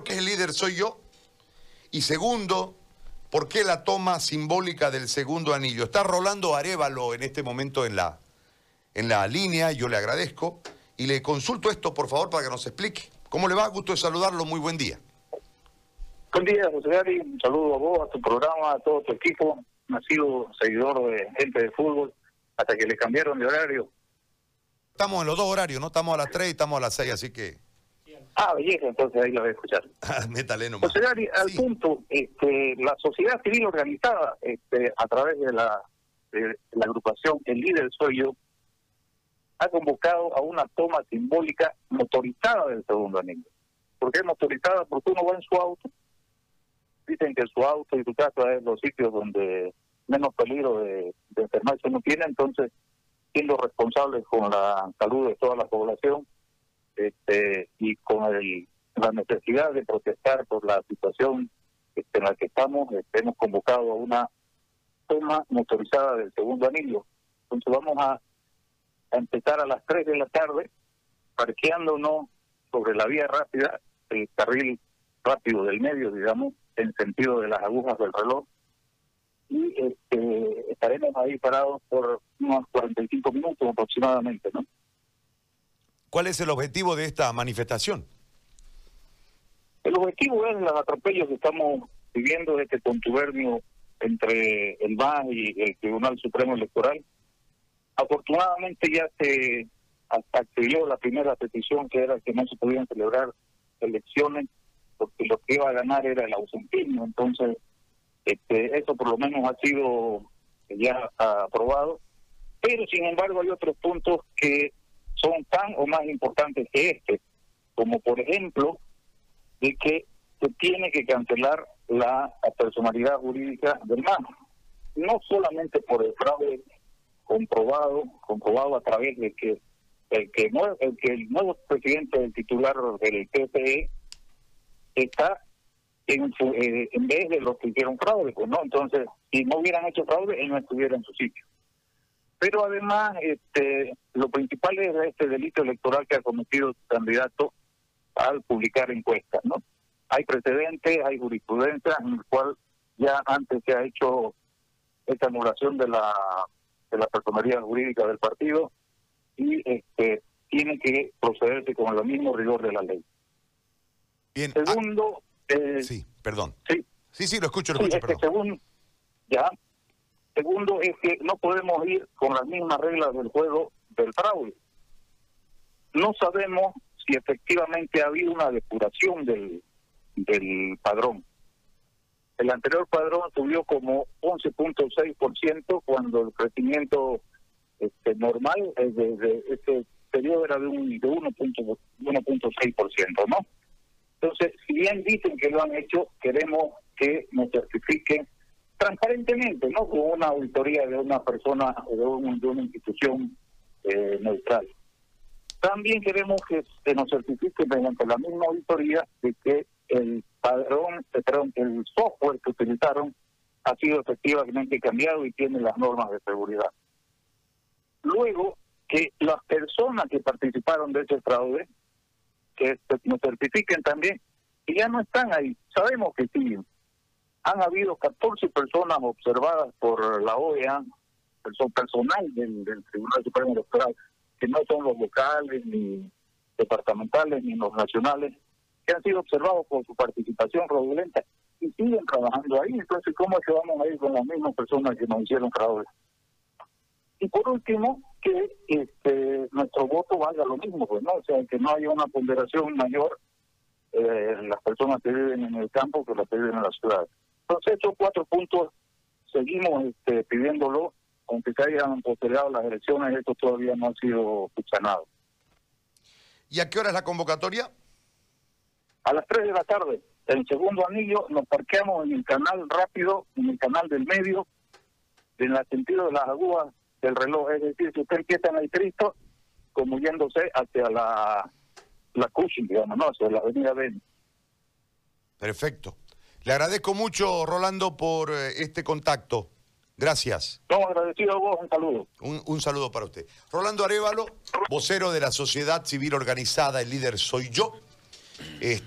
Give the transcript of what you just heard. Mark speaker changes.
Speaker 1: primero, ¿qué es el líder soy yo? Y segundo, ¿por qué la toma simbólica del segundo anillo? Está Rolando Arevalo en este momento en la, en la línea, yo le agradezco. Y le consulto esto, por favor, para que nos explique. ¿Cómo le va? Gusto de saludarlo, muy buen día.
Speaker 2: Buen día, José Gary. Un saludo a vos, a tu programa, a todo tu equipo. Ha sido seguidor de gente de fútbol hasta que le cambiaron de horario.
Speaker 1: Estamos en los dos horarios, ¿no? Estamos a las 3 y estamos a las 6, así que...
Speaker 2: Ah, belleza, entonces ahí lo voy a escuchar.
Speaker 1: Métale nomás.
Speaker 2: José Gary, al
Speaker 1: Sí.
Speaker 2: punto, este, la sociedad civil organizada, este, a través de la, de la agrupación El Líder Soy Yo, ha convocado a una toma simbólica motorizada del segundo anillo. ¿Por qué motorizada? Porque uno va en su auto, dicen que su auto y su casa es los sitios donde menos peligro de, de enfermarse uno tiene, entonces siendo responsables con la salud de toda la población este, y con el, la necesidad de protestar por la situación este, en la que estamos, este, hemos convocado a una toma motorizada del segundo anillo. Entonces vamos a, empezar a las 3 de la tarde, parqueándonos sobre la vía rápida, el carril rápido del medio, digamos, en sentido de las agujas del reloj. Y este, estaremos ahí parados por unos 45 minutos aproximadamente, ¿no?
Speaker 1: ¿Cuál es el objetivo de esta manifestación?
Speaker 2: El objetivo es los atropellos que estamos viviendo de este contubernio entre el MAS y el Tribunal Supremo Electoral. Afortunadamente ya se accedió la primera petición que era que no se podían celebrar elecciones porque lo que iba a ganar era el ausentismo. Entonces, este, eso por lo menos ha sido ya aprobado. Pero sin embargo hay otros puntos que son tan o más importantes que este, como por ejemplo de que se tiene que cancelar la personalidad jurídica del MAN. No solamente por el fraude comprobado, comprobado a través de que el que el que el nuevo presidente del titular del PPE está en su, eh, en vez de los que hicieron fraude, pues no, entonces si no hubieran hecho fraude él no estuviera en su sitio. Pero además, este, lo principal es este delito electoral que ha cometido su candidato al publicar encuestas, ¿no? Hay precedentes, hay jurisprudencia en el cual ya antes se ha hecho esta anulación de la de la personalidad jurídica del partido y este tiene que procederse con el mismo rigor de la ley.
Speaker 1: Bien. ah,
Speaker 2: Segundo, eh,
Speaker 1: sí, perdón.
Speaker 2: sí,
Speaker 1: Sí, sí, lo escucho, lo
Speaker 2: Sí,
Speaker 1: escucho,
Speaker 2: es que según, ya, segundo es que no podemos ir con las mismas reglas del juego del fraude. No sabemos si efectivamente ha habido una depuración del, del padrón. El anterior padrón subió como 11.6% cuando el crecimiento este, normal eh, de, este periodo era de un de 1.6%, 1.6%, ¿no? Entonces, si bien dicen que lo han hecho, queremos que nos certifiquen transparentemente, ¿no? Con una auditoría de una persona o de, un- de una institución eh, neutral. También queremos que se nos certifique mediante la misma auditoría de que el padrón, eh, que el software que utilizaron ha sido efectivamente cambiado y tiene las normas de seguridad. Luego, que las personas que participaron de ese fraude que nos certifiquen también y ya no están ahí. Sabemos que siguen. Han habido 14 personas observadas por la OEA, son personal del, del Tribunal Supremo Electoral, que no son los locales, ni departamentales, ni los nacionales, que han sido observados por su participación fraudulenta y siguen trabajando ahí. Entonces, ¿cómo es que vamos a ir con las mismas personas que nos hicieron fraude? Y por último, que este nuestro voto valga lo mismo, pues no, o sea, que no haya una ponderación mayor eh, las personas que viven en el campo que las que viven en la ciudad. Entonces, estos cuatro puntos seguimos este, pidiéndolo, aunque se hayan postergado las elecciones, esto todavía no ha sido subsanado.
Speaker 1: ¿Y a qué hora es la convocatoria?
Speaker 2: A las 3 de la tarde, el segundo anillo, nos parqueamos en el canal rápido, en el canal del medio, en el sentido de las agujas del reloj. Es decir, si usted empieza en el Cristo, como yéndose hacia la, la Cushing, digamos, ¿no? hacia la avenida Ben.
Speaker 1: Perfecto. Le agradezco mucho, Rolando, por eh, este contacto. Gracias.
Speaker 2: No, agradecido a vos, un saludo.
Speaker 1: Un, un saludo para usted. Rolando Arevalo, vocero de la sociedad civil organizada, el líder soy yo. Este,